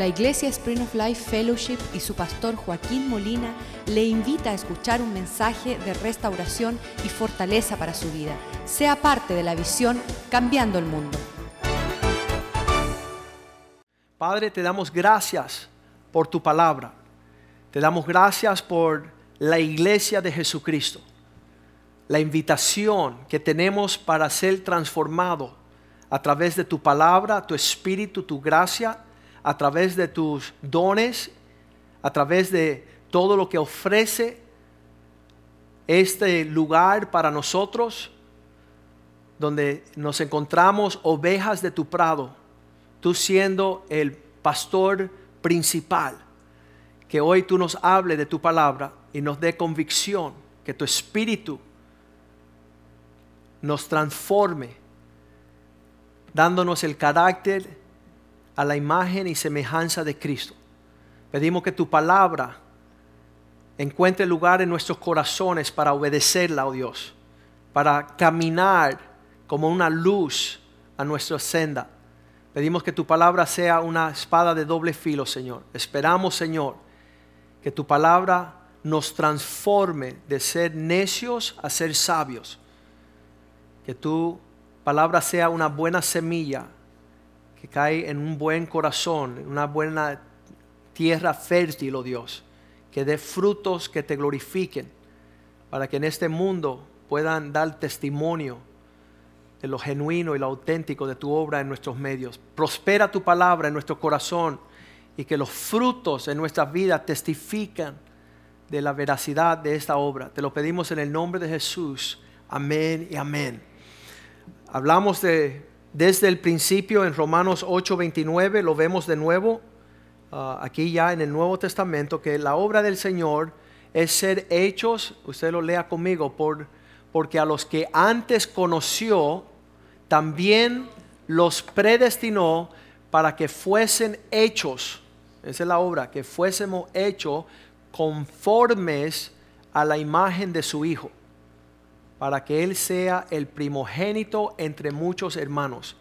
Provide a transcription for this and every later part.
La Iglesia Spring of Life Fellowship y su pastor Joaquín Molina le invita a escuchar un mensaje de restauración y fortaleza para su vida. Sea parte de la visión Cambiando el Mundo. Padre, te damos gracias por tu palabra. Te damos gracias por la iglesia de Jesucristo. La invitación que tenemos para ser transformado a través de tu palabra, tu espíritu, tu gracia a través de tus dones, a través de todo lo que ofrece este lugar para nosotros, donde nos encontramos ovejas de tu prado, tú siendo el pastor principal, que hoy tú nos hable de tu palabra y nos dé convicción, que tu espíritu nos transforme, dándonos el carácter a la imagen y semejanza de Cristo. Pedimos que tu palabra encuentre lugar en nuestros corazones para obedecerla, oh Dios, para caminar como una luz a nuestra senda. Pedimos que tu palabra sea una espada de doble filo, Señor. Esperamos, Señor, que tu palabra nos transforme de ser necios a ser sabios. Que tu palabra sea una buena semilla que cae en un buen corazón, en una buena tierra fértil, oh Dios, que dé frutos que te glorifiquen, para que en este mundo puedan dar testimonio de lo genuino y lo auténtico de tu obra en nuestros medios. Prospera tu palabra en nuestro corazón y que los frutos en nuestras vidas testifican de la veracidad de esta obra. Te lo pedimos en el nombre de Jesús. Amén y amén. Hablamos de desde el principio en Romanos 8:29, lo vemos de nuevo ah, aquí ya en el Nuevo Testamento, que la obra del Señor es ser hechos, usted lo lea conmigo, por, porque a los que antes conoció, también los predestinó para que fuesen hechos, esa es la obra, que fuésemos hechos conformes a la imagen de su Hijo para que Él sea el primogénito entre muchos hermanos.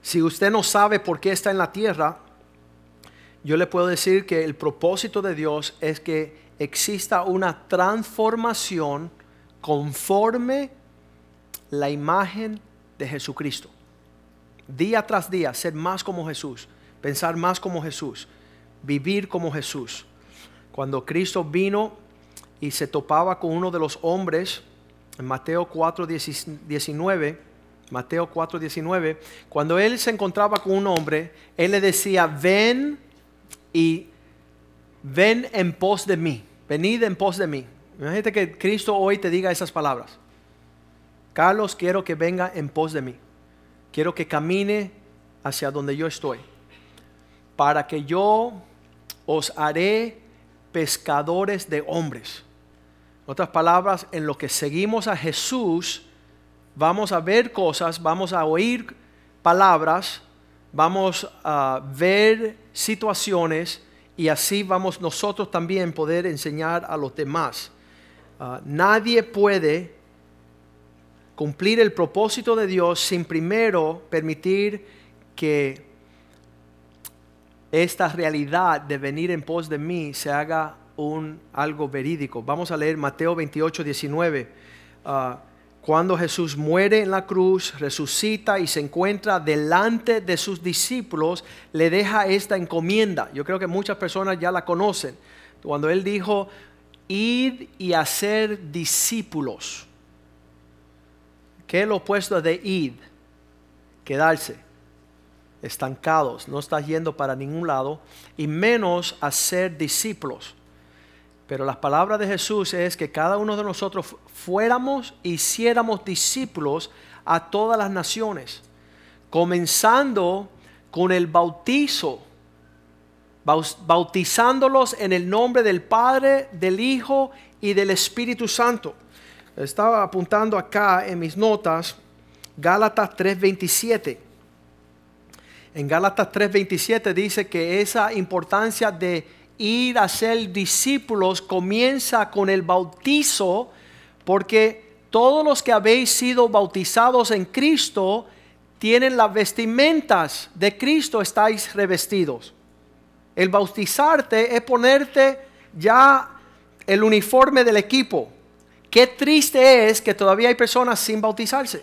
Si usted no sabe por qué está en la tierra, yo le puedo decir que el propósito de Dios es que exista una transformación conforme la imagen de Jesucristo. Día tras día, ser más como Jesús, pensar más como Jesús, vivir como Jesús. Cuando Cristo vino y se topaba con uno de los hombres en Mateo 4, 19, Mateo 4, 19, cuando él se encontraba con un hombre, él le decía, ven y ven en pos de mí, venid en pos de mí. Imagínate que Cristo hoy te diga esas palabras. Carlos, quiero que venga en pos de mí. Quiero que camine hacia donde yo estoy. Para que yo os haré pescadores de hombres otras palabras, en lo que seguimos a Jesús, vamos a ver cosas, vamos a oír palabras, vamos a ver situaciones y así vamos nosotros también poder enseñar a los demás. Ah, nadie puede cumplir el propósito de Dios sin primero permitir que esta realidad de venir en pos de mí se haga un, algo verídico. Vamos a leer Mateo 28, 19. Ah, cuando Jesús muere en la cruz, resucita y se encuentra delante de sus discípulos, le deja esta encomienda. Yo creo que muchas personas ya la conocen. Cuando él dijo, id y hacer discípulos. ¿Qué es lo opuesto de id? Quedarse estancados, no está yendo para ningún lado, y menos hacer discípulos. Pero las palabras de Jesús es que cada uno de nosotros fuéramos, hiciéramos discípulos a todas las naciones, comenzando con el bautizo, bautizándolos en el nombre del Padre, del Hijo y del Espíritu Santo. Estaba apuntando acá en mis notas Gálatas 3:27. En Gálatas 3:27 dice que esa importancia de ir a ser discípulos comienza con el bautizo, porque todos los que habéis sido bautizados en Cristo tienen las vestimentas de Cristo, estáis revestidos. El bautizarte es ponerte ya el uniforme del equipo. Qué triste es que todavía hay personas sin bautizarse.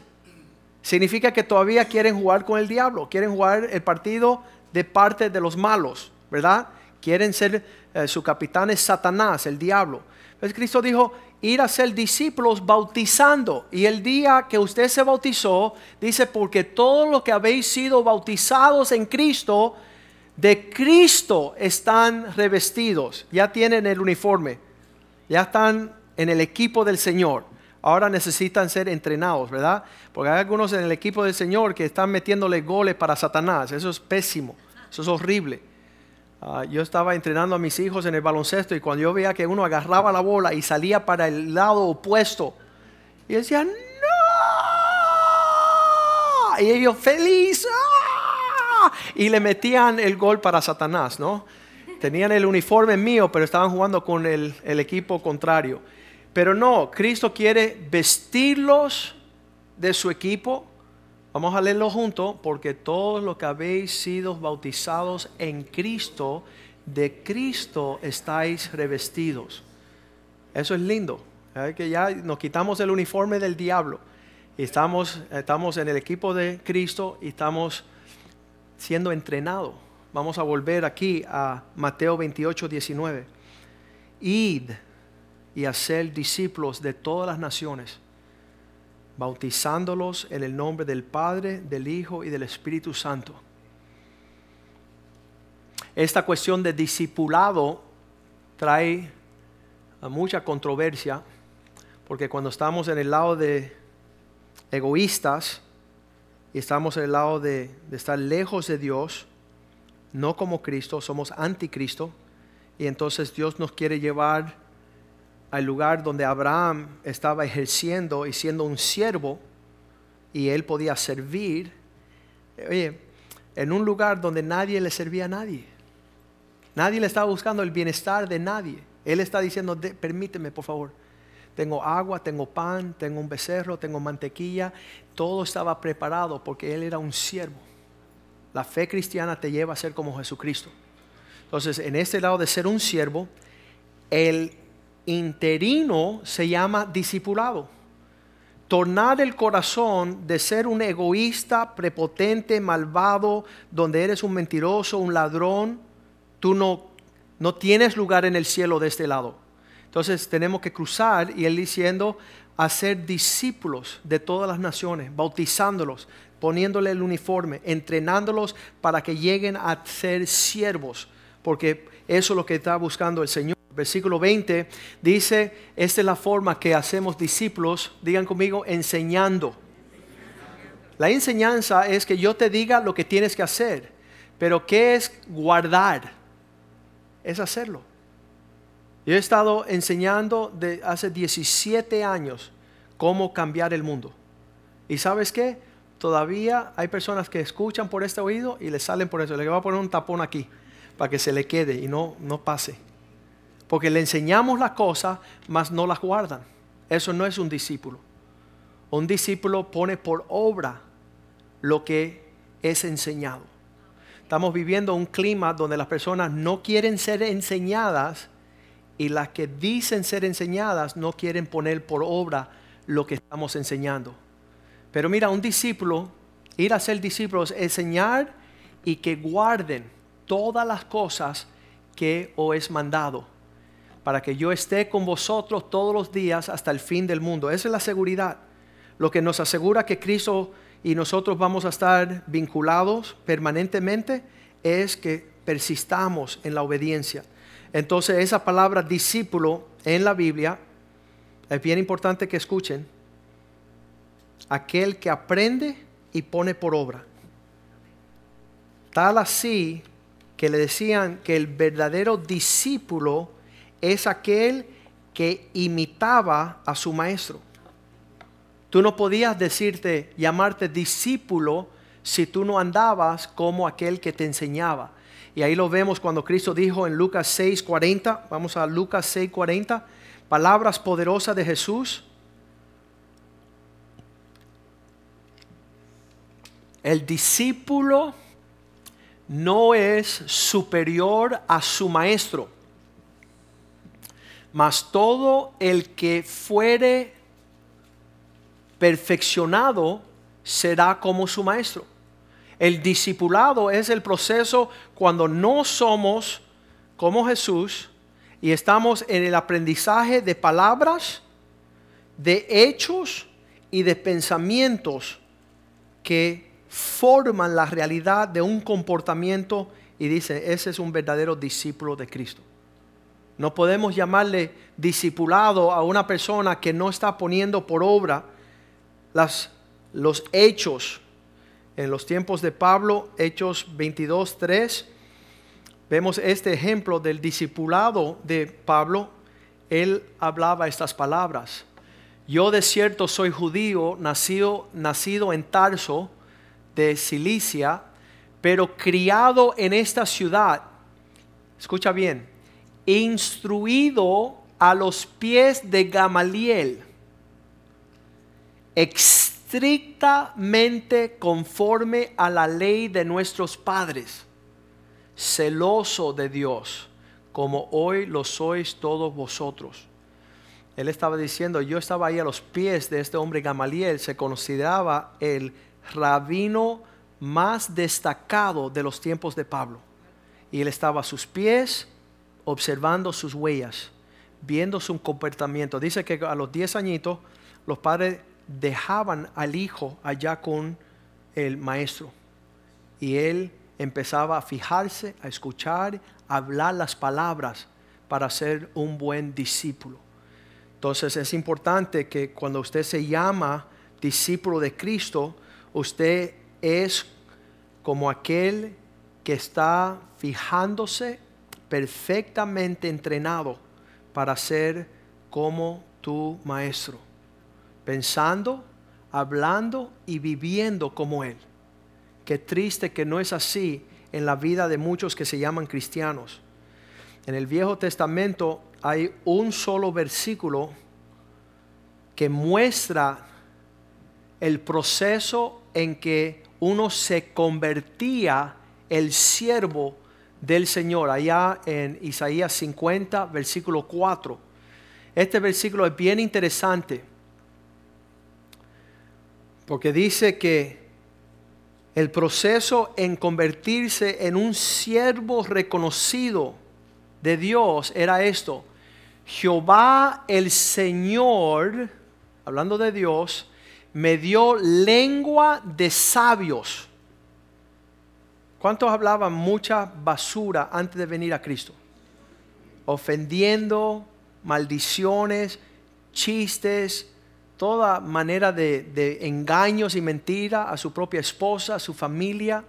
Significa que todavía quieren jugar con el diablo, quieren jugar el partido de parte de los malos, ¿verdad? Quieren ser, eh, su capitán es Satanás, el diablo. Entonces Cristo dijo, ir a ser discípulos bautizando. Y el día que usted se bautizó, dice, porque todos los que habéis sido bautizados en Cristo, de Cristo están revestidos, ya tienen el uniforme, ya están en el equipo del Señor. Ahora necesitan ser entrenados, ¿verdad? Porque hay algunos en el equipo del Señor que están metiéndole goles para Satanás. Eso es pésimo, eso es horrible. Ah, yo estaba entrenando a mis hijos en el baloncesto y cuando yo veía que uno agarraba la bola y salía para el lado opuesto, y decían, no. Y ellos felices y le metían el gol para Satanás, ¿no? Tenían el uniforme mío, pero estaban jugando con el equipo contrario. Pero no, Cristo quiere vestirlos de su equipo. Vamos a leerlo juntos, porque todos los que habéis sido bautizados en Cristo, de Cristo estáis revestidos. Eso es lindo. Que ya nos quitamos el uniforme del diablo. Y estamos, estamos en el equipo de Cristo y estamos siendo entrenado. Vamos a volver aquí a Mateo 28, 19. Id y hacer discípulos de todas las naciones, bautizándolos en el nombre del Padre, del Hijo y del Espíritu Santo. Esta cuestión de discipulado trae mucha controversia, porque cuando estamos en el lado de egoístas, y estamos en el lado de, estar lejos de Dios, no como Cristo, somos anticristo, y entonces Dios nos quiere llevar al lugar donde Abraham estaba ejerciendo y siendo un siervo, y él podía servir, oye, en un lugar donde nadie le servía a nadie. Nadie le estaba buscando el bienestar de nadie. Él está diciendo, permíteme por favor, tengo agua, tengo pan, tengo un becerro, tengo mantequilla. Todo estaba preparado porque Él era un siervo. La fe cristiana te lleva a ser como Jesucristo. Entonces, en este lado de ser un siervo, el interino se llama discipulado. Tornar el corazón de ser un egoísta, prepotente, malvado, donde eres un mentiroso, un ladrón, tú no, no tienes lugar en el cielo de este lado entonces tenemos que cruzar y él diciendo, hacer discípulos de todas las naciones, bautizándolos, poniéndole el uniforme, entrenándolos para que lleguen a ser siervos, porque eso es lo que está buscando el Señor. Versículo 20 dice, esta es la forma que hacemos discípulos, digan conmigo, enseñando. La enseñanza es que yo te diga lo que tienes que hacer, pero ¿qué es guardar? Es hacerlo. Yo he estado enseñando de hace 17 años cómo cambiar el mundo. ¿Y sabes qué? Todavía hay personas que escuchan por este oído y le salen por eso. Le voy a poner un tapón aquí para que se le quede y no, no pase. Porque le enseñamos las cosas, mas no las guardan. Eso no es un discípulo. Un discípulo pone por obra lo que es enseñado. Estamos viviendo un clima donde las personas no quieren ser enseñadas, y las que dicen ser enseñadas no quieren poner por obra lo que estamos enseñando. Pero mira, un discípulo, ir a ser discípulos, enseñar y que guarden todas las cosas que os es mandado, para que yo esté con vosotros todos los días hasta el fin del mundo. Esa es la seguridad. Lo que nos asegura que Cristo y nosotros vamos a estar vinculados permanentemente es que persistamos en la obediencia. Entonces esa palabra discípulo en la Biblia es bien importante que escuchen. Aquel que aprende y pone por obra. Tal así que le decían que el verdadero discípulo es aquel que imitaba a su maestro. Tú no podías decirte, llamarte discípulo si tú no andabas como aquel que te enseñaba. Y ahí lo vemos cuando Cristo dijo en Lucas 6:40, vamos a Lucas 6:40, palabras poderosas de Jesús. El discípulo no es superior a su maestro, mas todo el que fuere perfeccionado será como su maestro. El discipulado es el proceso cuando no somos como Jesús y estamos en el aprendizaje de palabras, de hechos y de pensamientos que forman la realidad de un comportamiento y dice, ese es un verdadero discípulo de Cristo. No podemos llamarle discipulado a una persona que no está poniendo por obra los hechos. En los tiempos de Pablo, Hechos 22, 3, vemos este ejemplo del discipulado de Pablo. Él hablaba estas palabras. Yo de cierto soy judío, nacido, nacido en Tarso, de Cilicia, pero criado en esta ciudad. Escucha bien, instruido a los pies de Gamaliel, estrictamente conforme a la ley de nuestros padres, celoso de Dios, como hoy lo sois todos vosotros. Él estaba diciendo, yo estaba ahí a los pies de este hombre Gamaliel, se consideraba el rabino más destacado de los tiempos de Pablo. Y él estaba a sus pies observando sus huellas, viendo su comportamiento. Dice que a los 10 añitos los padres dejaban al hijo allá con el maestro. Y él empezaba a fijarse, a escuchar, a hablar las palabras para ser un buen discípulo. Entonces es importante que cuando usted se llama discípulo de Cristo, usted es como aquel que está fijándose perfectamente entrenado para ser como tu maestro, pensando, hablando y viviendo como él. Qué triste que no es así en la vida de muchos que se llaman cristianos. En el Viejo Testamento hay un solo versículo que muestra el proceso en que uno se convertía el siervo del Señor, allá en Isaías 50, versículo 4. Este versículo es bien interesante, porque dice que el proceso en convertirse en un siervo reconocido de Dios era esto. Jehová el Señor, hablando de Dios, me dio lengua de sabios. ¿Cuántos hablaban mucha basura antes de venir a Cristo? Ofendiendo, maldiciones, chistes, toda manera de, engaños y mentiras a su propia esposa, a su familia.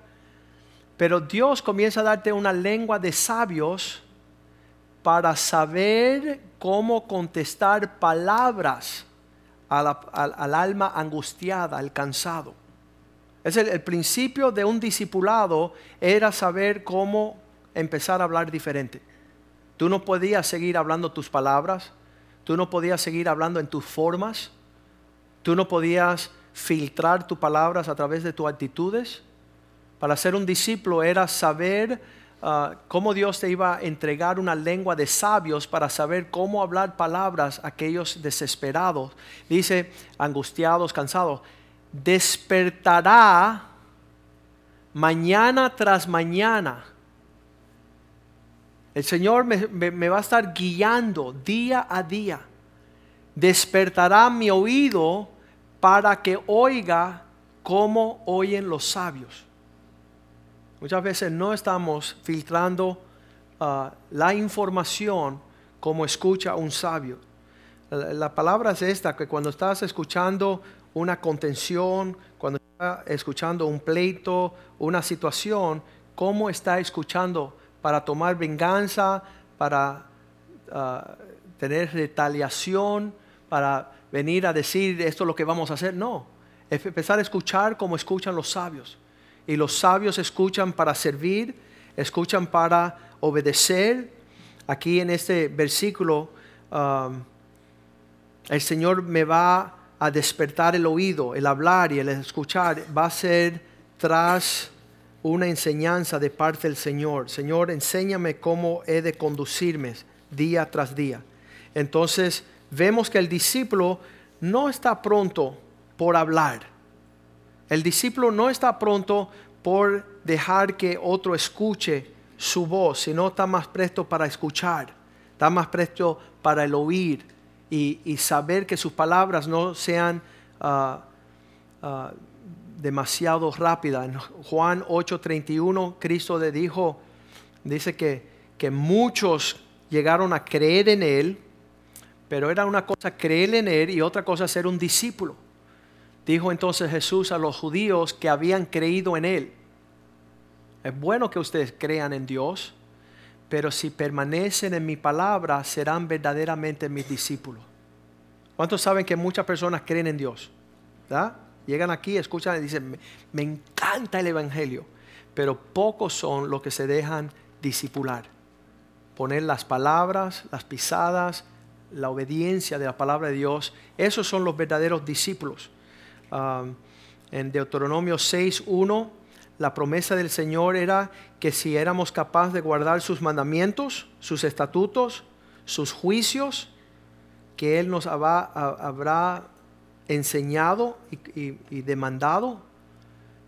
Pero Dios comienza a darte una lengua de sabios para saber cómo contestar palabras al, alma angustiada, al cansado. Es el, principio de un discipulado era saber cómo empezar a hablar diferente. Tú no podías seguir hablando tus palabras, tú no podías seguir hablando en tus formas, tú no podías filtrar tus palabras a través de tus actitudes. Para ser un discípulo era saber Ah, cómo Dios te iba a entregar una lengua de sabios para saber cómo hablar palabras a aquellos desesperados. Dice, angustiados, cansados. Despertará mañana tras mañana. El Señor me va a estar guiando día a día. Despertará mi oído para que oiga como oyen los sabios. Muchas veces no estamos filtrando ah, la información como escucha un sabio. La, palabra es esta, que cuando estás escuchando una contención, cuando estás escuchando un pleito, una situación, ¿cómo está escuchando para tomar venganza, para ah, tener retaliación, para venir a decir esto es lo que vamos a hacer? No, es empezar a escuchar como escuchan los sabios. Y los sabios escuchan para servir, escuchan para obedecer. Aquí en este versículo, um, el Señor me va a despertar el oído, el hablar y el escuchar. Va a ser tras una enseñanza de parte del Señor. Señor, enséñame cómo he de conducirme día tras día. Entonces vemos que el discípulo no está pronto por hablar. El discípulo no está pronto por dejar que otro escuche su voz, sino está más presto para escuchar, está más presto para el oír y, saber que sus palabras no sean ah, ah, demasiado rápidas. En Juan 8:31, Cristo le dijo, dice que, que muchos llegaron a creer en Él, pero era una cosa creer en Él y otra cosa ser un discípulo. Dijo entonces Jesús a los judíos que habían creído en Él. Es bueno que ustedes crean en Dios, pero si permanecen en mi palabra serán verdaderamente mis discípulos. ¿Cuántos saben que muchas personas creen en Dios? Llegan aquí, escuchan y dicen, me, encanta el Evangelio, pero pocos son los que se dejan discipular. Poner las palabras, las pisadas, la obediencia de la palabra de Dios, esos son los verdaderos discípulos. Ah, en Deuteronomio 6.1 la promesa del Señor era que si éramos capaces de guardar sus mandamientos, sus estatutos, sus juicios, que Él nos habrá, enseñado y, demandado.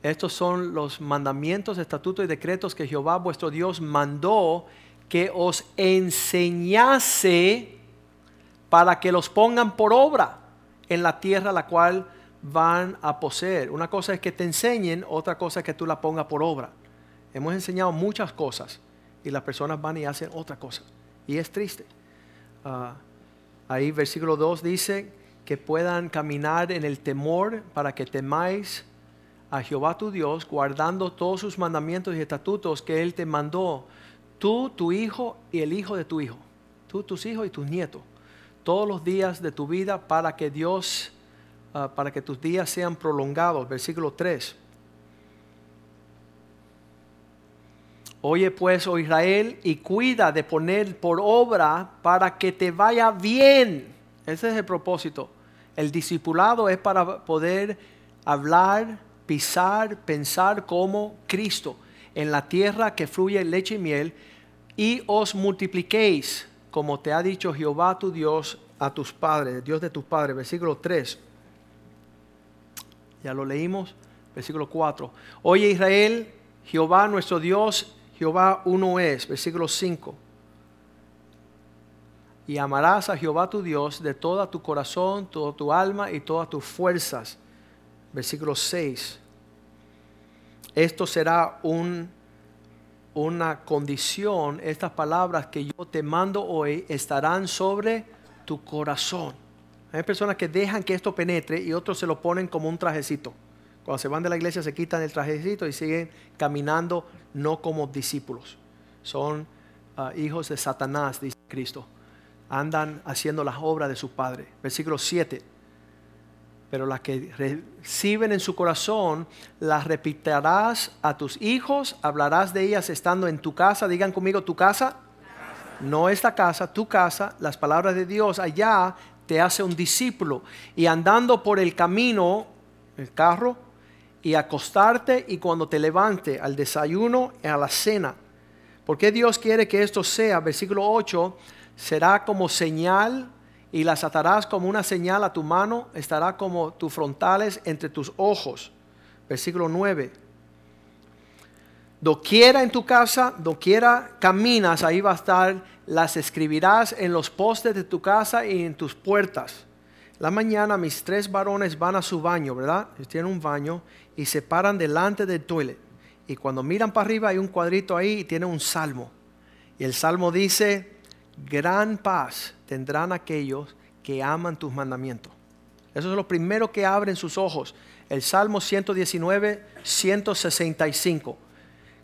Estos son los mandamientos, estatutos y decretos que Jehová vuestro Dios mandó que os enseñase para que los pongan por obra en la tierra la cual van a poseer. Una cosa es que te enseñen, otra cosa es que tú la pongas por obra. Hemos enseñado muchas cosas y las personas van y hacen otra cosa. Y es triste. Ah, ahí versículo 2 dice que puedan caminar en el temor para que temáis a Jehová tu Dios, guardando todos sus mandamientos y estatutos que Él te mandó, tú, tu hijo y el hijo de tu hijo, tú, tus hijos y tus nietos, todos los días de tu vida para que Dios Ah, para que tus días sean prolongados. Versículo 3. Oye pues, oh Israel, y cuida de poner por obra para que te vaya bien. Ese es el propósito. El discipulado es para poder hablar, pisar, pensar como Cristo en la tierra que fluye leche y miel, y os multipliquéis, como te ha dicho Jehová tu Dios a tus padres, Dios de tus padres. Versículo 3. Ya lo leímos, versículo 4. Oye Israel, Jehová nuestro Dios, Jehová uno es, versículo 5. Y amarás a Jehová tu Dios de todo tu corazón, toda tu alma y todas tus fuerzas. Versículo 6. Esto será un, una condición, estas palabras que yo te mando hoy estarán sobre tu corazón. Hay personas que dejan que esto penetre y otros se lo ponen como un trajecito. Cuando se van de la iglesia se quitan el trajecito y siguen caminando no como discípulos. Son ah, hijos de Satanás, dice Cristo. Andan haciendo las obras de su Padre. Versículo 7. Pero las que reciben en su corazón, las repetirás a tus hijos, hablarás de ellas estando en tu casa. Digan conmigo, tu casa. No esta casa, tu casa, las palabras de Dios allá te hace un discípulo. Y andando por el camino, el carro, y acostarte y cuando te levante al desayuno y a la cena. Porque Dios quiere que esto sea, versículo 8, será como señal y las atarás como una señal a tu mano, estará como tus frontales entre tus ojos. Versículo 9. Doquiera en tu casa, doquiera caminas, ahí va a estar las escribirás en los postes de tu casa y en tus puertas. La mañana mis tres varones van a su baño, ¿verdad? Tienen un baño y se paran delante del toilet. Y cuando miran para arriba hay un cuadrito ahí y tiene un salmo. Y el salmo dice, gran paz tendrán aquellos que aman tus mandamientos. Eso es lo primero que abren sus ojos. El Salmo 119, 165.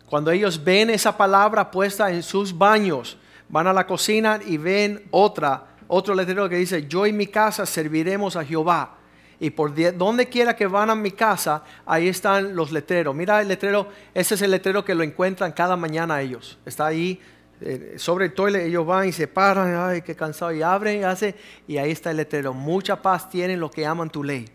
Cuando ellos ven esa palabra puesta en sus baños, van a la cocina y ven otra, otro letrero que dice, yo y mi casa serviremos a Jehová. Y por donde quiera que van a mi casa, ahí están los letreros. Mira el letrero, ese es el letrero que lo encuentran cada mañana ellos. Está ahí eh, sobre el toilet, ellos van y se paran, ay, qué cansado, y abren y hacen, y ahí está el letrero. Mucha paz tienen los que aman tu ley.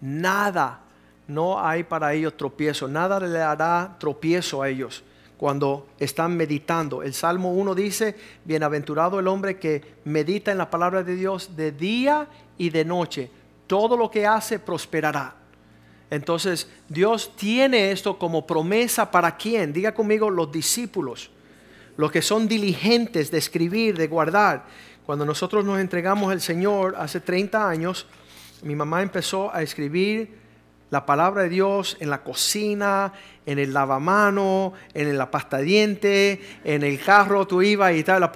Nada no hay para ellos tropiezo, nada le hará tropiezo a ellos cuando están meditando. El Salmo 1 dice, bienaventurado el hombre que medita en la palabra de Dios de día y de noche. Todo lo que hace prosperará. Entonces Dios tiene esto como promesa para quién? Diga conmigo los discípulos, los que son diligentes de escribir, de guardar. Cuando nosotros nos entregamos al Señor hace 30 años, mi mamá empezó a escribir la palabra de Dios en la cocina, en el lavamano, en la pasta en el carro tú ibas y tal, la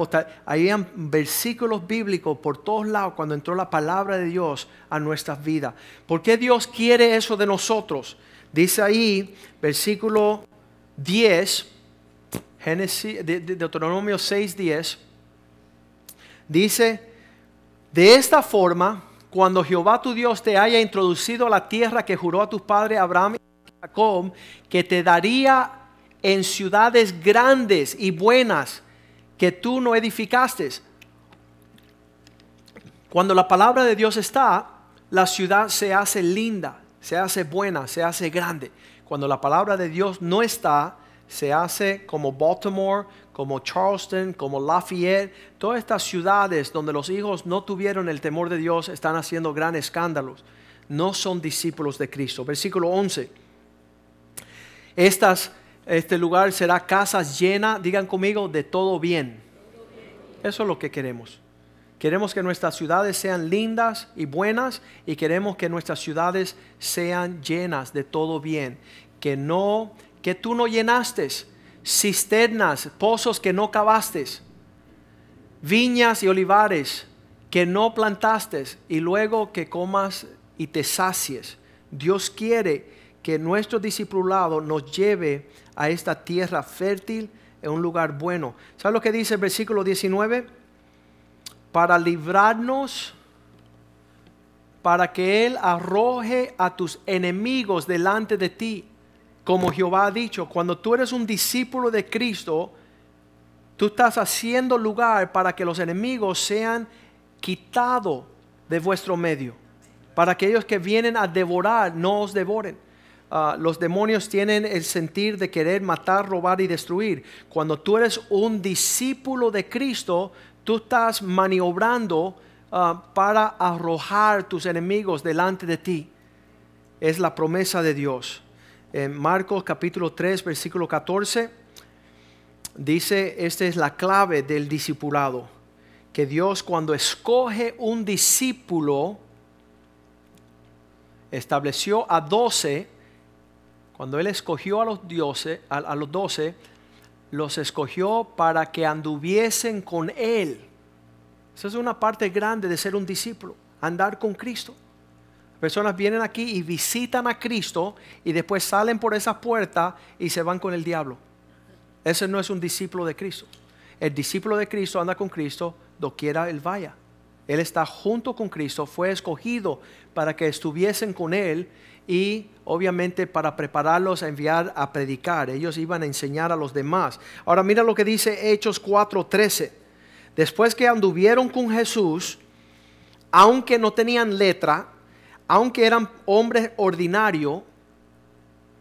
habían versículos bíblicos por todos lados cuando entró la palabra de Dios a nuestras vidas. ¿Por qué Dios quiere eso de nosotros? Dice ahí, versículo 10, Génesis, de, Deuteronomio 6, 10, dice, de esta forma, cuando Jehová tu Dios te haya introducido a la tierra que juró a tus padres Abraham y Jacob, que te daría en ciudades grandes y buenas que tú no edificaste. Cuando la palabra de Dios está, la ciudad se hace linda, se hace buena, se hace grande. Cuando la palabra de Dios no está, se hace como Baltimore, como Charleston, como Lafayette, todas estas ciudades donde los hijos no tuvieron el temor de Dios están haciendo gran escándalos. No son discípulos de Cristo. Versículo 11. Estas, este lugar será casas llenas, digan conmigo, de todo bien. Eso es lo que queremos. Queremos que nuestras ciudades sean lindas y buenas y queremos que nuestras ciudades sean llenas de todo bien. Que no, que tú no llenaste cisternas, pozos que no cavaste, viñas y olivares que no plantaste y luego que comas y te sacies. Dios quiere que nuestro discipulado nos lleve a esta tierra fértil en un lugar bueno. ¿Sabes lo que dice el versículo 19? Para librarnos, para que Él arroje a tus enemigos delante de ti como Jehová ha dicho, cuando tú eres un discípulo de Cristo, tú estás haciendo lugar para que los enemigos sean quitados de vuestro medio, para que ellos que vienen a devorar no os devoren. Ah, los demonios tienen el sentir de querer matar, robar y destruir. Cuando tú eres un discípulo de Cristo, tú estás maniobrando ah, para arrojar tus enemigos delante de ti. Es la promesa de Dios en Marcos capítulo 3, versículo 14, dice, esta es la clave del discipulado, que Dios cuando escoge un discípulo, estableció a doce, cuando Él escogió a los, dioses, a los doce, los escogió para que anduviesen con Él. Esa es una parte grande de ser un discípulo, andar con Cristo. Personas vienen aquí y visitan a Cristo y después salen por esa puerta y se van con el diablo. Ese no es un discípulo de Cristo. El discípulo de Cristo anda con Cristo doquiera él vaya. Él está junto con Cristo, fue escogido para que estuviesen con Él y obviamente para prepararlos a enviar a predicar. Ellos iban a enseñar a los demás. Ahora mira lo que dice Hechos 4:13. Después que anduvieron con Jesús, aunque no tenían letra, aunque eran hombres ordinarios,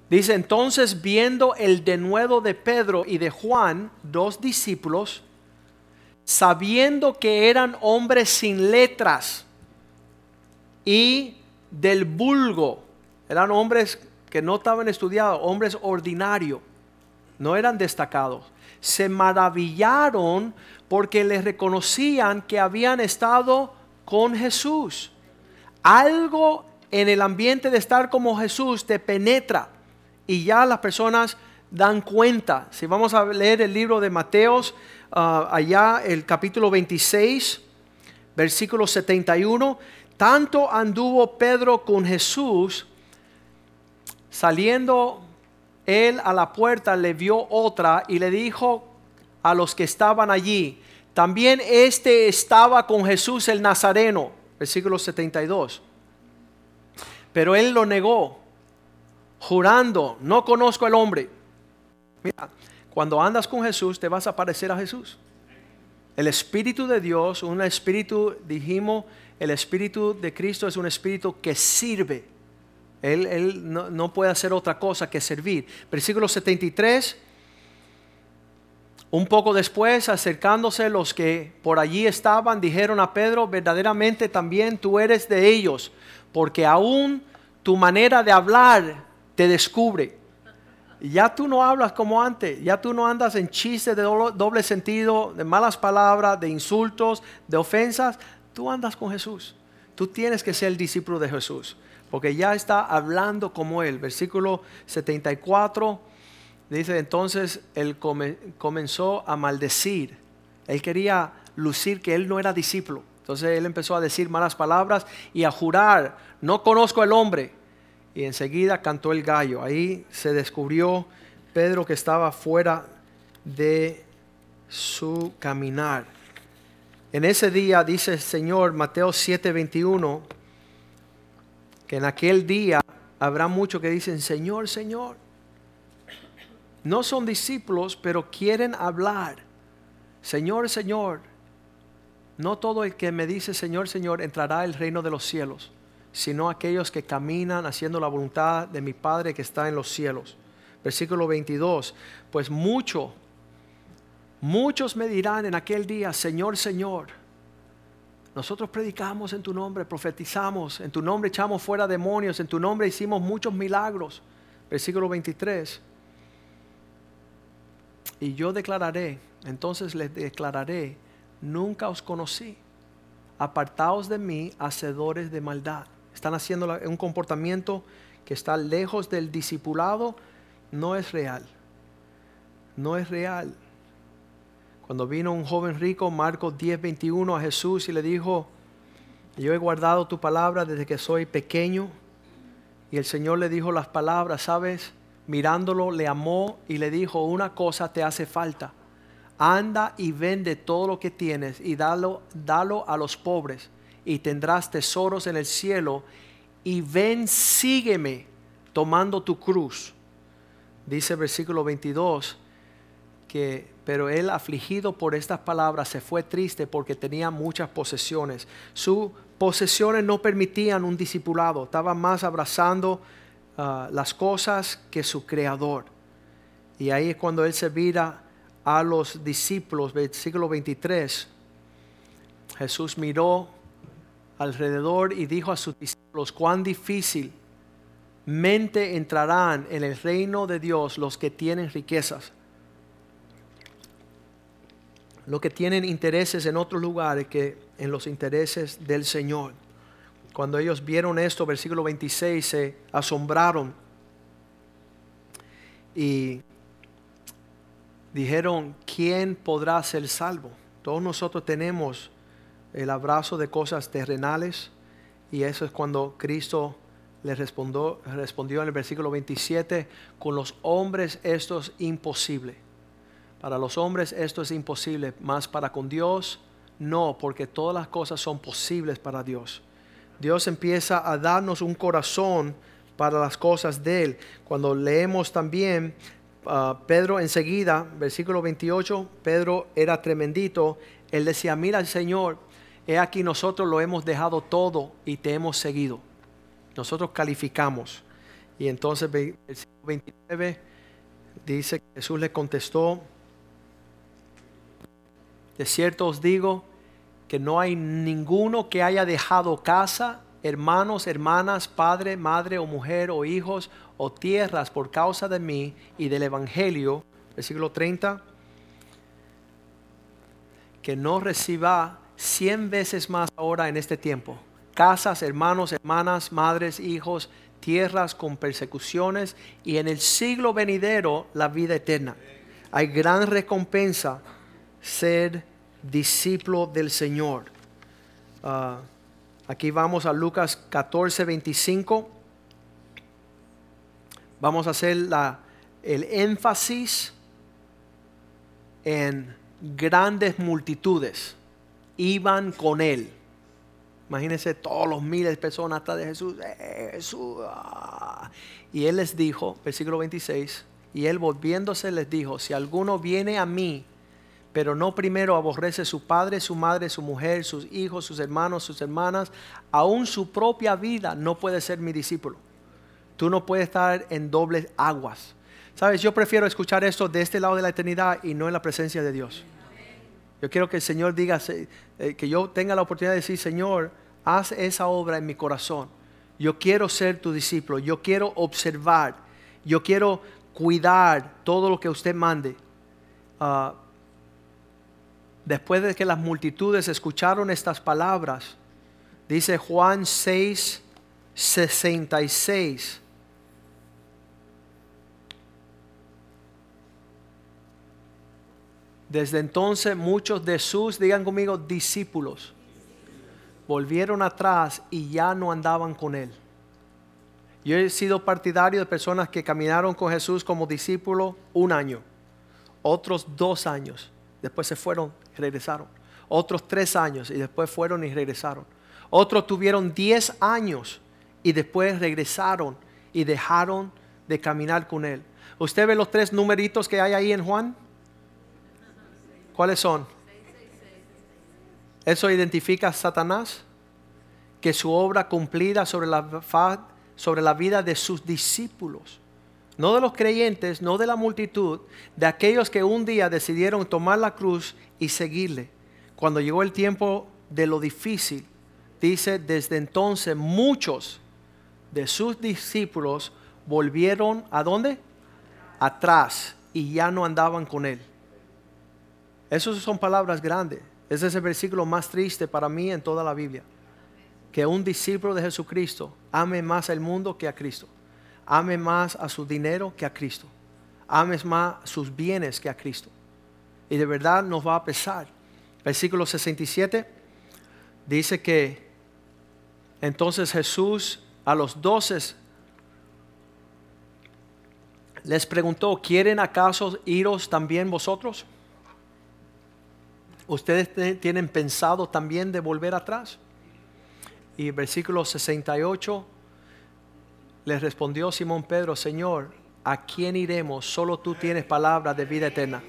dice entonces viendo el denuedo de Pedro y de Juan, dos discípulos, sabiendo que eran hombres sin letras y del vulgo, eran hombres que no estaban estudiados, hombres ordinarios, no eran destacados, se maravillaron porque les reconocían que habían estado con Jesús algo en el ambiente de estar como Jesús te penetra y ya las personas dan cuenta. Si vamos a leer el libro de Mateos, ah, allá el capítulo 26, versículo 71, tanto anduvo Pedro con Jesús, saliendo él a la puerta, le vio otra y le dijo a los que estaban allí, también este estaba con Jesús el Nazareno versículo 72. Pero él lo negó, jurando, no conozco al hombre. Mira, cuando andas con Jesús te vas a parecer a Jesús. El Espíritu de Dios, un espíritu, dijimos, el Espíritu de Cristo es un espíritu que sirve. Él, él no, no puede hacer otra cosa que servir. Versículo 73. Un poco después, acercándose los que por allí estaban, dijeron a Pedro, verdaderamente también tú eres de ellos, porque aún tu manera de hablar te descubre. Ya tú no hablas como antes, ya tú no andas en chistes de doble sentido, de malas palabras, de insultos, de ofensas, tú andas con Jesús. Tú tienes que ser el discípulo de Jesús, porque ya está hablando como Él. Versículo 74 Dice, entonces él comenzó a maldecir. Él quería lucir que él no era discípulo. Entonces él empezó a decir malas palabras y a jurar, no conozco al hombre. Y enseguida cantó el gallo. Ahí se descubrió Pedro que estaba fuera de su caminar. En ese día dice el Señor, Mateo 7:21, que en aquel día habrá muchos que dicen, Señor, Señor no son discípulos, pero quieren hablar. Señor, Señor, no todo el que me dice Señor, Señor entrará al reino de los cielos, sino aquellos que caminan haciendo la voluntad de mi Padre que está en los cielos. Versículo 22, pues mucho, muchos me dirán en aquel día, Señor, Señor, nosotros predicamos en tu nombre, profetizamos, en tu nombre echamos fuera demonios, en tu nombre hicimos muchos milagros. Versículo 23. Y yo declararé, entonces les declararé, nunca os conocí. Apartaos de mí, hacedores de maldad. Están haciendo un comportamiento que está lejos del discipulado, no es real. No es real. Cuando vino un joven rico, Marcos 10, 21, a Jesús y le dijo, yo he guardado tu palabra desde que soy pequeño. Y el Señor le dijo las palabras, ¿sabes? Mirándolo, le amó y le dijo, una cosa te hace falta. Anda y vende todo lo que tienes y dalo, dalo a los pobres y tendrás tesoros en el cielo. Y ven, sígueme tomando tu cruz. Dice el versículo 22 que, pero él afligido por estas palabras se fue triste porque tenía muchas posesiones. Sus posesiones no permitían un discipulado, estaba más abrazando Ah, las cosas que su creador. Y ahí es cuando él se vira a los discípulos, versículo 23. Jesús miró alrededor y dijo a sus discípulos, cuán difícil mente entrarán en el reino de Dios los que tienen riquezas, los que tienen intereses en otros lugares que en los intereses del Señor. Cuando ellos vieron esto, versículo 26, se asombraron y dijeron, ¿quién podrá ser salvo? Todos nosotros tenemos el abrazo de cosas terrenales y eso es cuando Cristo le respondió, respondió en el versículo 27, con los hombres esto es imposible. Para los hombres esto es imposible, más para con Dios no, porque todas las cosas son posibles para Dios. Dios empieza a darnos un corazón para las cosas de Él. Cuando leemos también ah, Pedro enseguida, versículo 28, Pedro era tremendito. Él decía, mira Señor, he aquí nosotros lo hemos dejado todo y te hemos seguido. Nosotros calificamos. Y entonces versículo 29 dice que Jesús le contestó, de cierto os digo, que no hay ninguno que haya dejado casa, hermanos, hermanas, padre, madre o mujer o hijos o tierras por causa de mí y del Evangelio, versículo 30, que no reciba cien veces más ahora en este tiempo. Casas, hermanos, hermanas, madres, hijos, tierras con persecuciones y en el siglo venidero la vida eterna. Hay gran recompensa ser discípulo del Señor. Ah, aquí vamos a Lucas 14, 25. Vamos a hacer la, el énfasis en grandes multitudes. Iban con él. Imagínense todos los miles de personas hasta de Jesús. Eh. Ah. Y él les dijo, versículo 26, y él volviéndose les dijo, si alguno viene a mí pero no primero aborrece su padre, su madre, su mujer, sus hijos, sus hermanos, sus hermanas, aún su propia vida, no puede ser mi discípulo. Tú no puedes estar en dobles aguas. Sabes, yo prefiero escuchar esto de este lado de la eternidad y no en la presencia de Dios. Yo quiero que el Señor diga, eh, que yo tenga la oportunidad de decir, Señor, haz esa obra en mi corazón. Yo quiero ser tu discípulo, yo quiero observar, yo quiero cuidar todo lo que usted mande. Ah, después de que las multitudes escucharon estas palabras, dice Juan 6, 66. Desde entonces muchos de sus, digan conmigo, discípulos, volvieron atrás y ya no andaban con él. Yo he sido partidario de personas que caminaron con Jesús como discípulo un año, otros dos años, después se fueron regresaron, otros tres años y después fueron y regresaron, otros tuvieron diez años y después regresaron y dejaron de caminar con Él. ¿Usted ve los tres numeritos que hay ahí en Juan? ¿Cuáles son? Eso identifica a Satanás, que su obra cumplida sobre la sobre la vida de sus discípulos. No de los creyentes, no de la multitud, de aquellos que un día decidieron tomar la cruz y seguirle. Cuando llegó el tiempo de lo difícil, dice, desde entonces muchos de sus discípulos volvieron a dónde? Atrás y ya no andaban con él. Esas son palabras grandes. Ese es el versículo más triste para mí en toda la Biblia que un discípulo de Jesucristo ame más al mundo que a Cristo. Ame más a su dinero que a Cristo. Ame más sus bienes que a Cristo. Y de verdad nos va a pesar. Versículo 67 dice que entonces Jesús a los doce les preguntó, ¿quieren acaso iros también vosotros? ¿Ustedes tienen pensado también de volver atrás? Y versículo 68 le respondió Simón Pedro, Señor, ¿a quién iremos? Solo tú tienes palabra de vida eterna.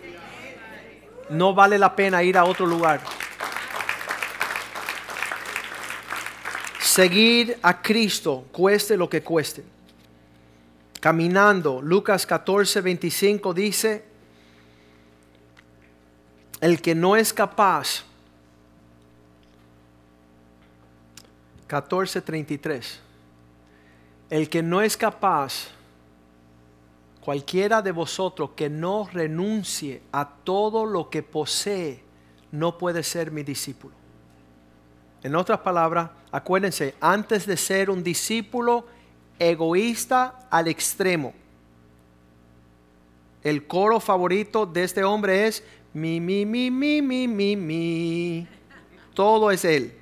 No vale la pena ir a otro lugar. Seguir a Cristo, cueste lo que cueste. Caminando, Lucas 14, 25 dice, el que no es capaz 14:33. El que no es capaz, cualquiera de vosotros que no renuncie a todo lo que posee, no puede ser mi discípulo. En otras palabras, acuérdense, antes de ser un discípulo egoísta al extremo, el coro favorito de este hombre es mi, mi, mi, mi, mi, mi, mi. Todo es él.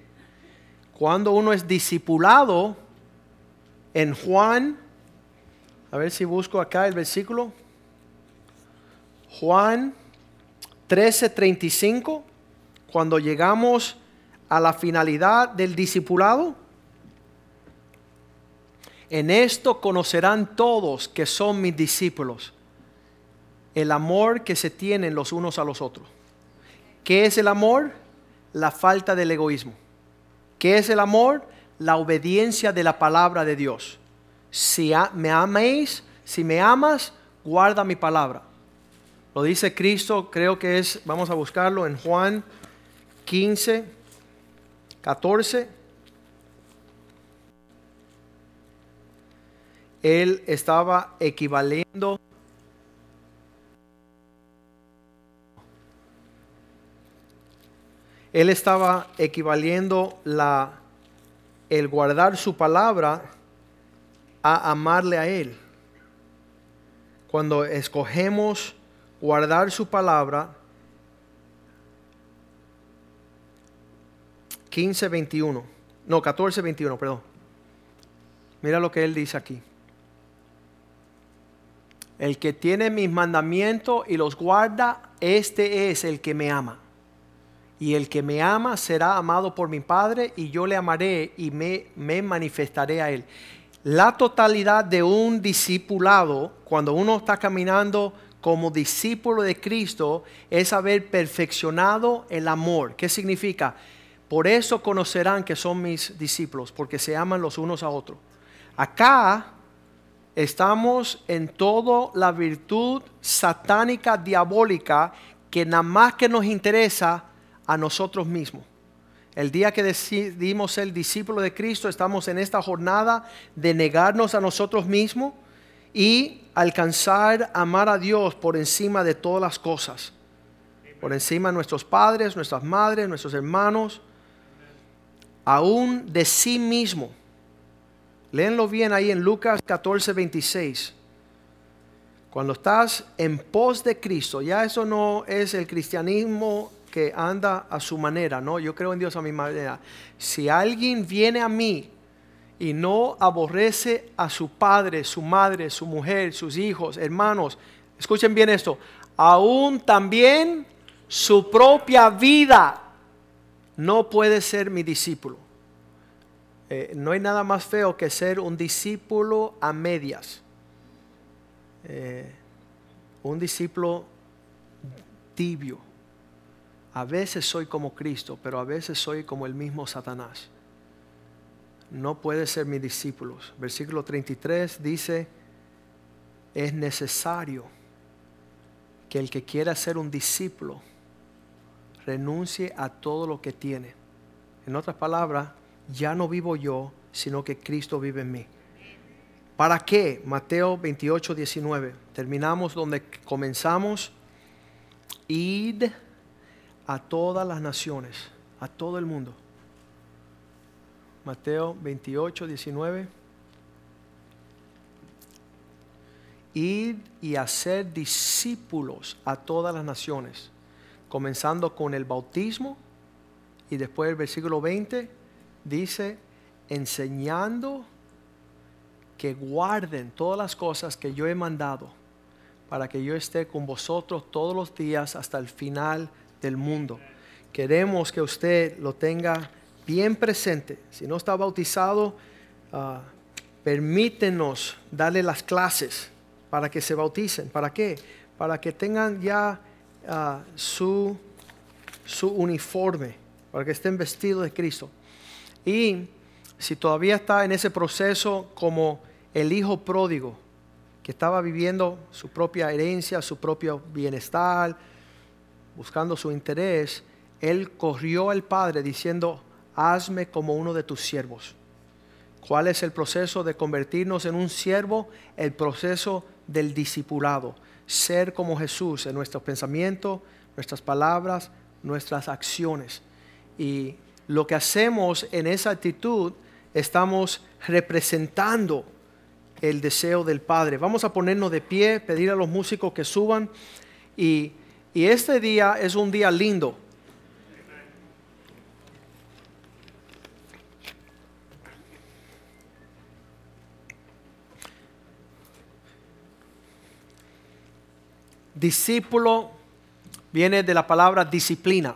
Cuando uno es discipulado, en Juan, a ver si busco acá el versículo, Juan 13:35, cuando llegamos a la finalidad del discipulado, en esto conocerán todos que son mis discípulos, el amor que se tienen los unos a los otros. ¿Qué es el amor? La falta del egoísmo. ¿Qué es el amor? La obediencia de la palabra de Dios. Si me améis, si me amas, guarda mi palabra. Lo dice Cristo, creo que es, vamos a buscarlo en Juan 15, 14. Él estaba equivaliendo él estaba equivaliendo la, el guardar su palabra a amarle a Él. Cuando escogemos guardar su palabra, 15, 21, no, 14, 21, perdón. Mira lo que Él dice aquí. El que tiene mis mandamientos y los guarda, este es el que me ama. Y el que me ama será amado por mi Padre y yo le amaré y me, manifestaré a él. La totalidad de un discipulado, cuando uno está caminando como discípulo de Cristo, es haber perfeccionado el amor. ¿Qué significa? Por eso conocerán que son mis discípulos, porque se aman los unos a otros. Acá estamos en toda la virtud satánica, diabólica, que nada más que nos interesa a nosotros mismos. El día que decidimos ser discípulo de Cristo, estamos en esta jornada de negarnos a nosotros mismos y alcanzar amar a Dios por encima de todas las cosas. Por encima de nuestros padres, nuestras madres, nuestros hermanos, aún de sí mismo. Léenlo bien ahí en Lucas 14, 26. Cuando estás en pos de Cristo, ya eso no es el cristianismo que anda a su manera, no, yo creo en Dios a mi manera. Si alguien viene a mí y no aborrece a su padre, su madre, su mujer, sus hijos, hermanos, escuchen bien esto, aún también su propia vida no puede ser mi discípulo. Eh, no hay nada más feo que ser un discípulo a medias. Eh, un discípulo tibio. A veces soy como Cristo, pero a veces soy como el mismo Satanás. No puede ser mi discípulo. Versículo 33 dice, es necesario que el que quiera ser un discípulo renuncie a todo lo que tiene. En otras palabras, ya no vivo yo, sino que Cristo vive en mí. ¿Para qué? Mateo 28, 19. Terminamos donde comenzamos. Id a todas las naciones, a todo el mundo. Mateo 28, 19. Id y hacer discípulos a todas las naciones, comenzando con el bautismo y después el versículo 20 dice, enseñando que guarden todas las cosas que yo he mandado para que yo esté con vosotros todos los días hasta el final del mundo. Queremos que usted lo tenga bien presente. Si no está bautizado, uh, permítenos darle las clases para que se bauticen. ¿Para qué? Para que tengan ya ah, su, su uniforme, para que estén vestidos de Cristo. Y si todavía está en ese proceso como el hijo pródigo, que estaba viviendo su propia herencia, su propio bienestar, buscando su interés, él corrió al Padre diciendo, hazme como uno de tus siervos. ¿Cuál es el proceso de convertirnos en un siervo? El proceso del discipulado. Ser como Jesús en nuestros pensamientos, nuestras palabras, nuestras acciones. Y lo que hacemos en esa actitud, estamos representando el deseo del Padre. Vamos a ponernos de pie, pedir a los músicos que suban. Y, y este día es un día lindo. Discípulo viene de la palabra disciplina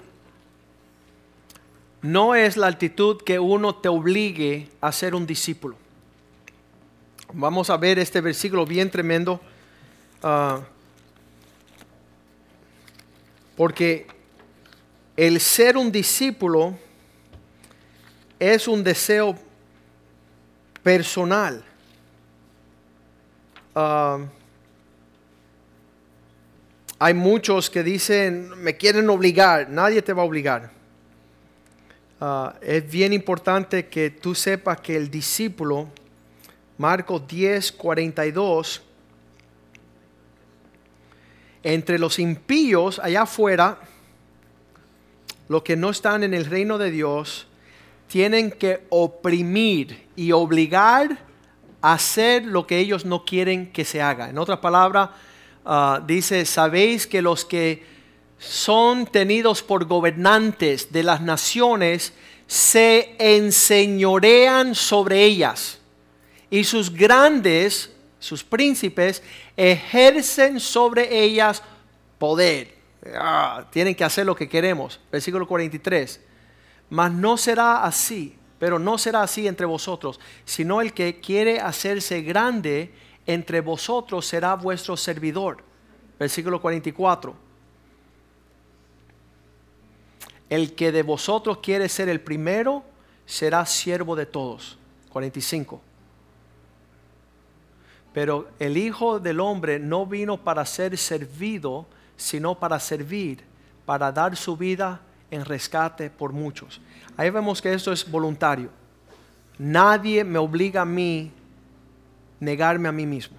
no es la actitud que uno te obligue a ser un discípulo. Vamos a ver este versículo bien tremendo. Ah, porque el ser un discípulo es un deseo personal. Ah, hay muchos que dicen, me quieren obligar, nadie te va a obligar. Ah, es bien importante que tú sepas que el discípulo, Marcos 10, 42, entre los impíos allá afuera, los que no están en el reino de Dios, tienen que oprimir y obligar a hacer lo que ellos no quieren que se haga. En otras palabras, ah, dice, sabéis que los que son tenidos por gobernantes de las naciones, se enseñorean sobre ellas. Y sus grandes, sus príncipes, ejercen sobre ellas poder. Ah, tienen que hacer lo que queremos. Versículo 43. Mas no será así, pero no será así entre vosotros, sino el que quiere hacerse grande entre vosotros será vuestro servidor. Versículo 44 el que de vosotros quiere ser el primero, será siervo de todos. 45. Pero el Hijo del Hombre no vino para ser servido, sino para servir, para dar su vida en rescate por muchos. Ahí vemos que esto es voluntario. Nadie me obliga a mí negarme a mí mismo.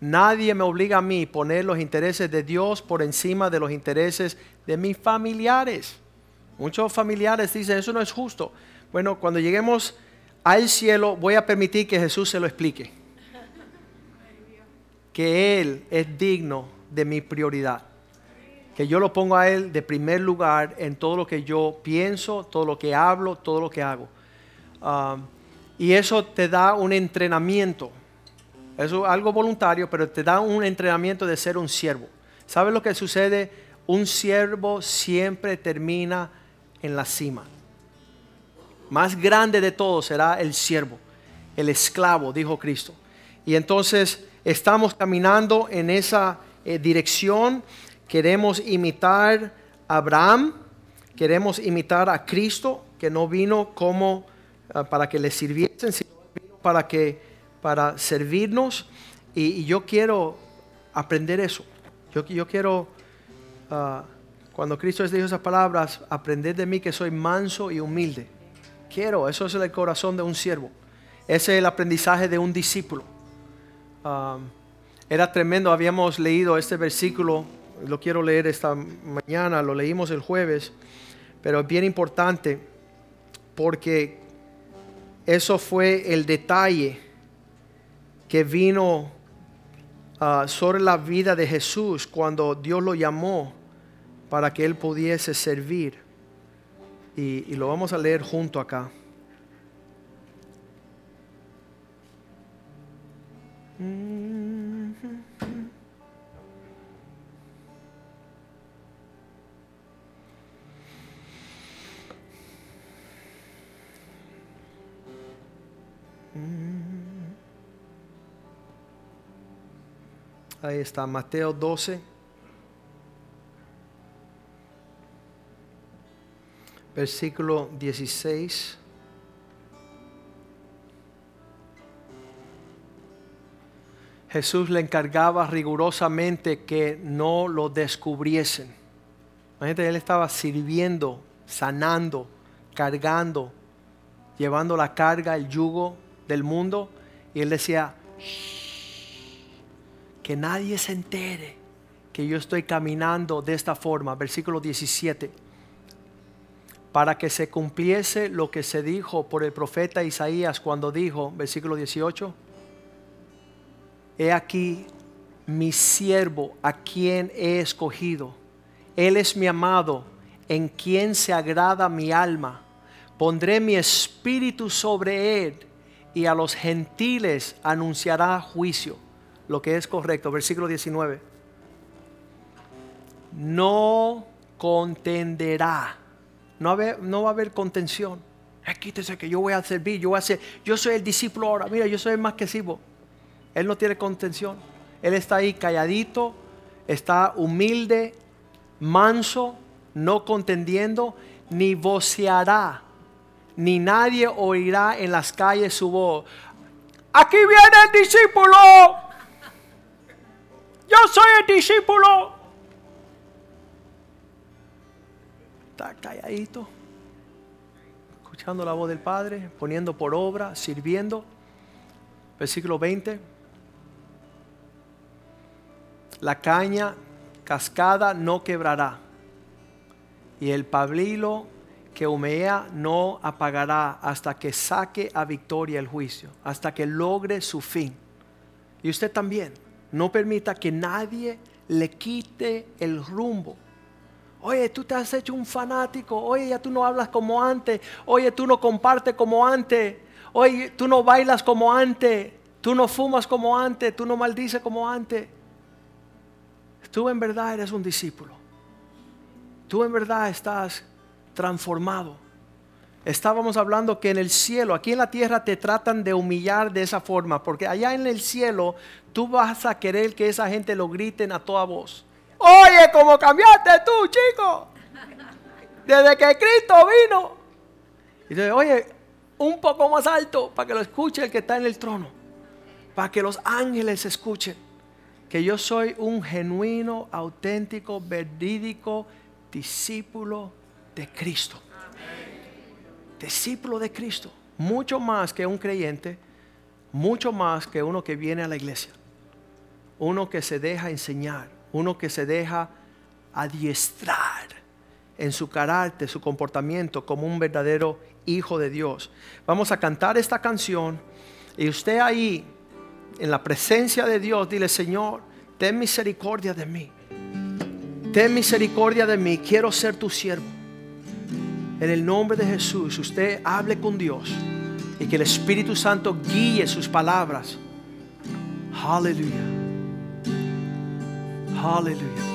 Nadie me obliga a mí poner los intereses de Dios por encima de los intereses de mis familiares. Muchos familiares dicen, eso no es justo. Bueno, cuando lleguemos al cielo voy a permitir que Jesús se lo explique. Que Él es digno de mi prioridad. Que yo lo pongo a Él de primer lugar en todo lo que yo pienso, todo lo que hablo, todo lo que hago. Ah, y eso te da un entrenamiento. Eso es algo voluntario, pero te da un entrenamiento de ser un siervo. ¿Sabes lo que sucede? Un siervo siempre termina en la cima. Más grande de todos será el siervo, el esclavo, dijo Cristo. Y entonces estamos caminando en esa eh, dirección. Queremos imitar a Abraham, queremos imitar a Cristo, que no vino como ah, para que le sirviesen, sino para que para servirnos. Y, yo quiero aprender eso. Yo, quiero ah, cuando Cristo les dijo esas palabras, aprended de mí que soy manso y humilde. Quiero, eso es el corazón de un siervo. Ese es el aprendizaje de un discípulo. Um, era tremendo, habíamos leído este versículo, lo quiero leer esta mañana, lo leímos el jueves, pero es bien importante porque eso fue el detalle que vino uh, sobre la vida de Jesús cuando Dios lo llamó para que él pudiese servir. Y, lo vamos a leer junto acá. Ahí está, Mateo 12. versículo 16. Jesús le encargaba rigurosamente que no lo descubriesen. Imagínate, él estaba sirviendo, sanando, cargando, llevando la carga, el yugo del mundo. Y él decía, que nadie se entere que yo estoy caminando de esta forma. Versículo 17 para que se cumpliese lo que se dijo por el profeta Isaías cuando dijo, versículo 18, He aquí mi siervo a quien he escogido. Él es mi amado, en quien se agrada mi alma. Pondré mi espíritu sobre él y a los gentiles anunciará juicio, lo que es correcto. Versículo 19. No contenderá no, va a haber contención. quítese que yo voy a servir, yo voy a ser, yo soy el discípulo ahora, mira, yo soy el más que sirvo. Él no tiene contención. Él está ahí calladito, está humilde, manso, no contendiendo, ni voceará, ni nadie oirá en las calles su voz. Aquí viene el discípulo. Yo soy el discípulo. está calladito, escuchando la voz del Padre, poniendo por obra, sirviendo. Versículo 20. La caña cascada no quebrará, y el pablilo que humea no apagará hasta que saque a victoria el juicio, hasta que logre su fin. Y usted también, no permita que nadie le quite el rumbo Oye, tú te has hecho un fanático. Oye, ya tú no hablas como antes. Oye, tú no compartes como antes. Oye, tú no bailas como antes. Tú no fumas como antes. Tú no maldices como antes. Tú en verdad eres un discípulo. Tú en verdad estás transformado. Estábamos hablando que en el cielo, aquí en la tierra te tratan de humillar de esa forma, porque allá en el cielo tú vas a querer que esa gente lo griten a toda voz. Oye, ¿cómo cambiaste tú, chico? Desde que Cristo vino. Y dice, oye, un poco más alto para que lo escuche el que está en el trono. para que los ángeles escuchen que yo soy un genuino, auténtico, verídico discípulo de Cristo. Discípulo de Cristo. Mucho más que un creyente, mucho más que uno que viene a la iglesia. Uno que se deja enseñar, uno que se deja adiestrar en su carácter, su comportamiento como un verdadero hijo de Dios. Vamos a cantar esta canción y usted ahí en la presencia de Dios, dile, Señor, ten misericordia de mí. Ten misericordia de mí, quiero ser tu siervo. En el nombre de Jesús, usted hable con Dios y que el Espíritu Santo guíe sus palabras. Aleluya. Aleluya.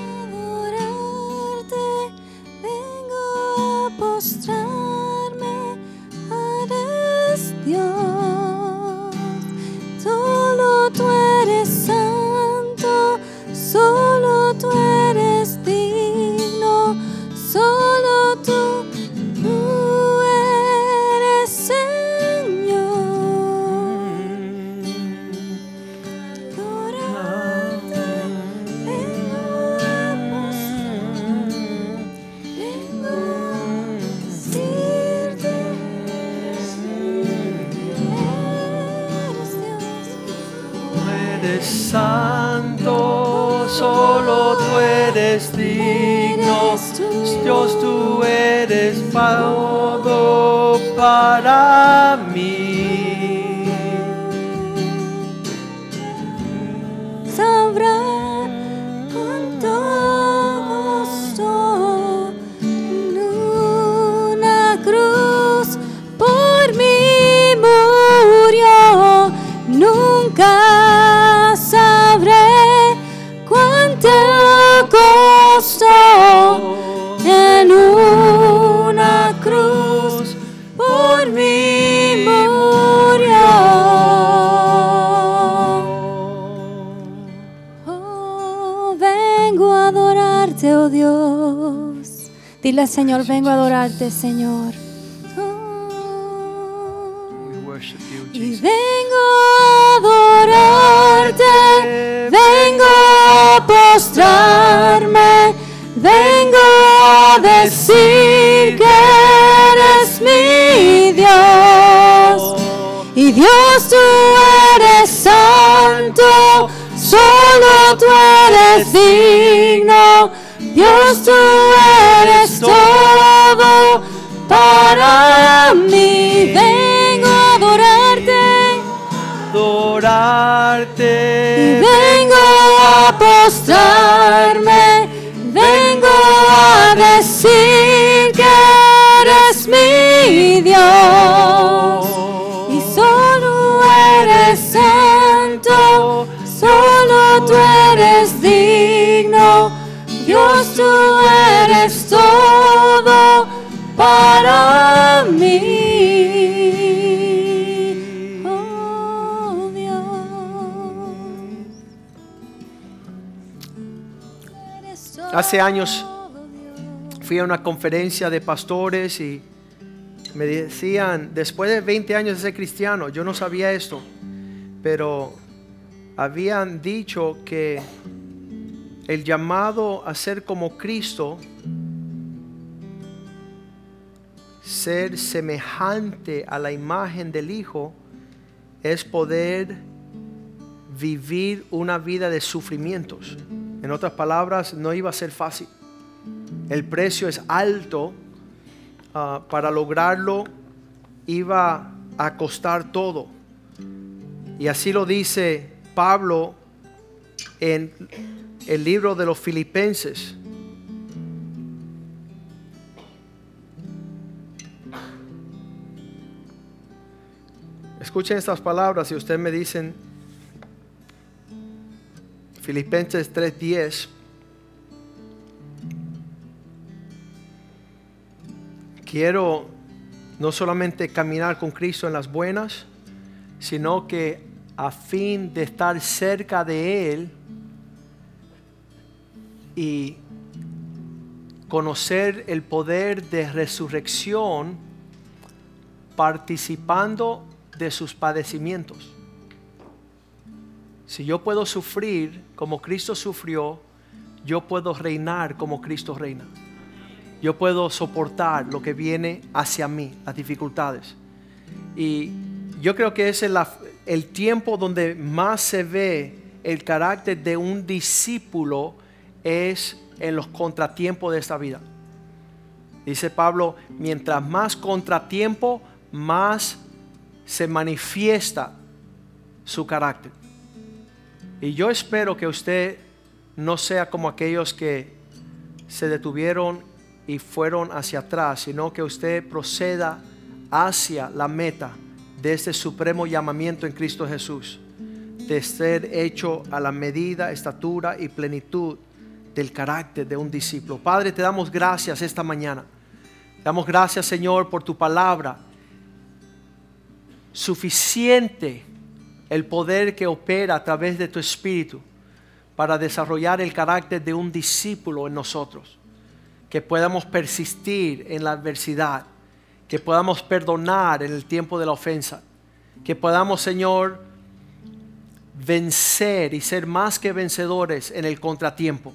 Adorarte, Señor. We worship you, y vengo a adorarte, vengo a postrarme, vengo a decir que eres mi Dios. Y Dios, tú eres santo, solo tú eres digno. Dios, tú eres todo Vengo a adorarte y Adorarte. vengo a postrarme. Vengo a decir que eres mi Dios. Y solo eres santo, solo tú eres digno. Dios, tú eres todo para mí. Hace años fui a una conferencia de pastores y me decían, después de 20 años de ser cristiano, yo no sabía esto, pero habían dicho que el llamado a ser como Cristo, ser semejante a la imagen del Hijo, es poder vivir una vida de sufrimientos. En otras palabras, no iba a ser fácil. El precio es alto. ah, para lograrlo iba a costar todo. Y así lo dice Pablo en el libro de los Filipenses. Escuchen estas palabras y ustedes me dicen, Filipenses 3:10. Quiero no solamente caminar con Cristo en las buenas, sino que a fin de estar cerca de Él y conocer el poder de resurrección participando de sus padecimientos. Si yo puedo sufrir como Cristo sufrió, yo puedo reinar como Cristo reina. Yo puedo soportar lo que viene hacia mí, las dificultades. Y yo creo que ese es el tiempo donde más se ve el carácter de un discípulo es en los contratiempos de esta vida. Dice Pablo, mientras más contratiempo, más se manifiesta su carácter. Y yo espero que usted no sea como aquellos que se detuvieron y fueron hacia atrás, sino que usted proceda hacia la meta de este supremo llamamiento en Cristo Jesús, de ser hecho a la medida, estatura y plenitud del carácter de un discípulo. Padre, te damos gracias esta mañana. Damos gracias, Señor, por tu palabra. Suficiente el poder que opera a través de tu Espíritu para desarrollar el carácter de un discípulo en nosotros. Que podamos persistir en la adversidad. Que podamos perdonar en el tiempo de la ofensa. Que podamos, Señor, vencer y ser más que vencedores en el contratiempo.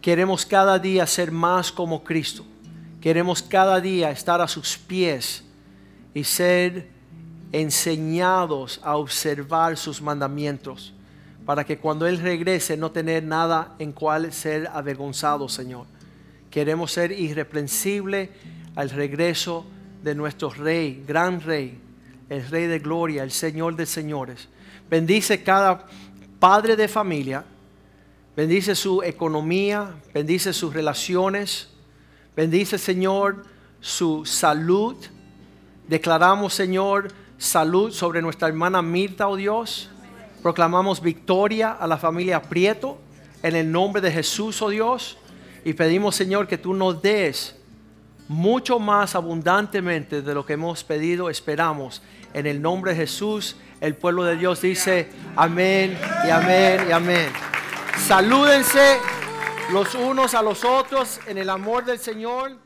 Queremos cada día ser más como Cristo. Queremos cada día estar a sus pies y ser enseñados a observar sus mandamientos para que cuando Él regrese no tener nada en cual ser avergonzado, Señor. Queremos ser irreprensible al regreso de nuestro Rey, gran Rey, el Rey de Gloria, el Señor de señores. Bendice cada padre de familia Bendice su economía, bendice sus relaciones, bendice Señor su salud. Declaramos Señor salud sobre nuestra hermana Mirta, oh Dios. Proclamamos victoria a la familia Prieto en el nombre de Jesús, oh Dios. Y pedimos Señor que tú nos des mucho más abundantemente de lo que hemos pedido, esperamos. En el nombre de Jesús, el pueblo de Dios dice amén y amén y amén. Salúdense los unos a los otros en el amor del Señor.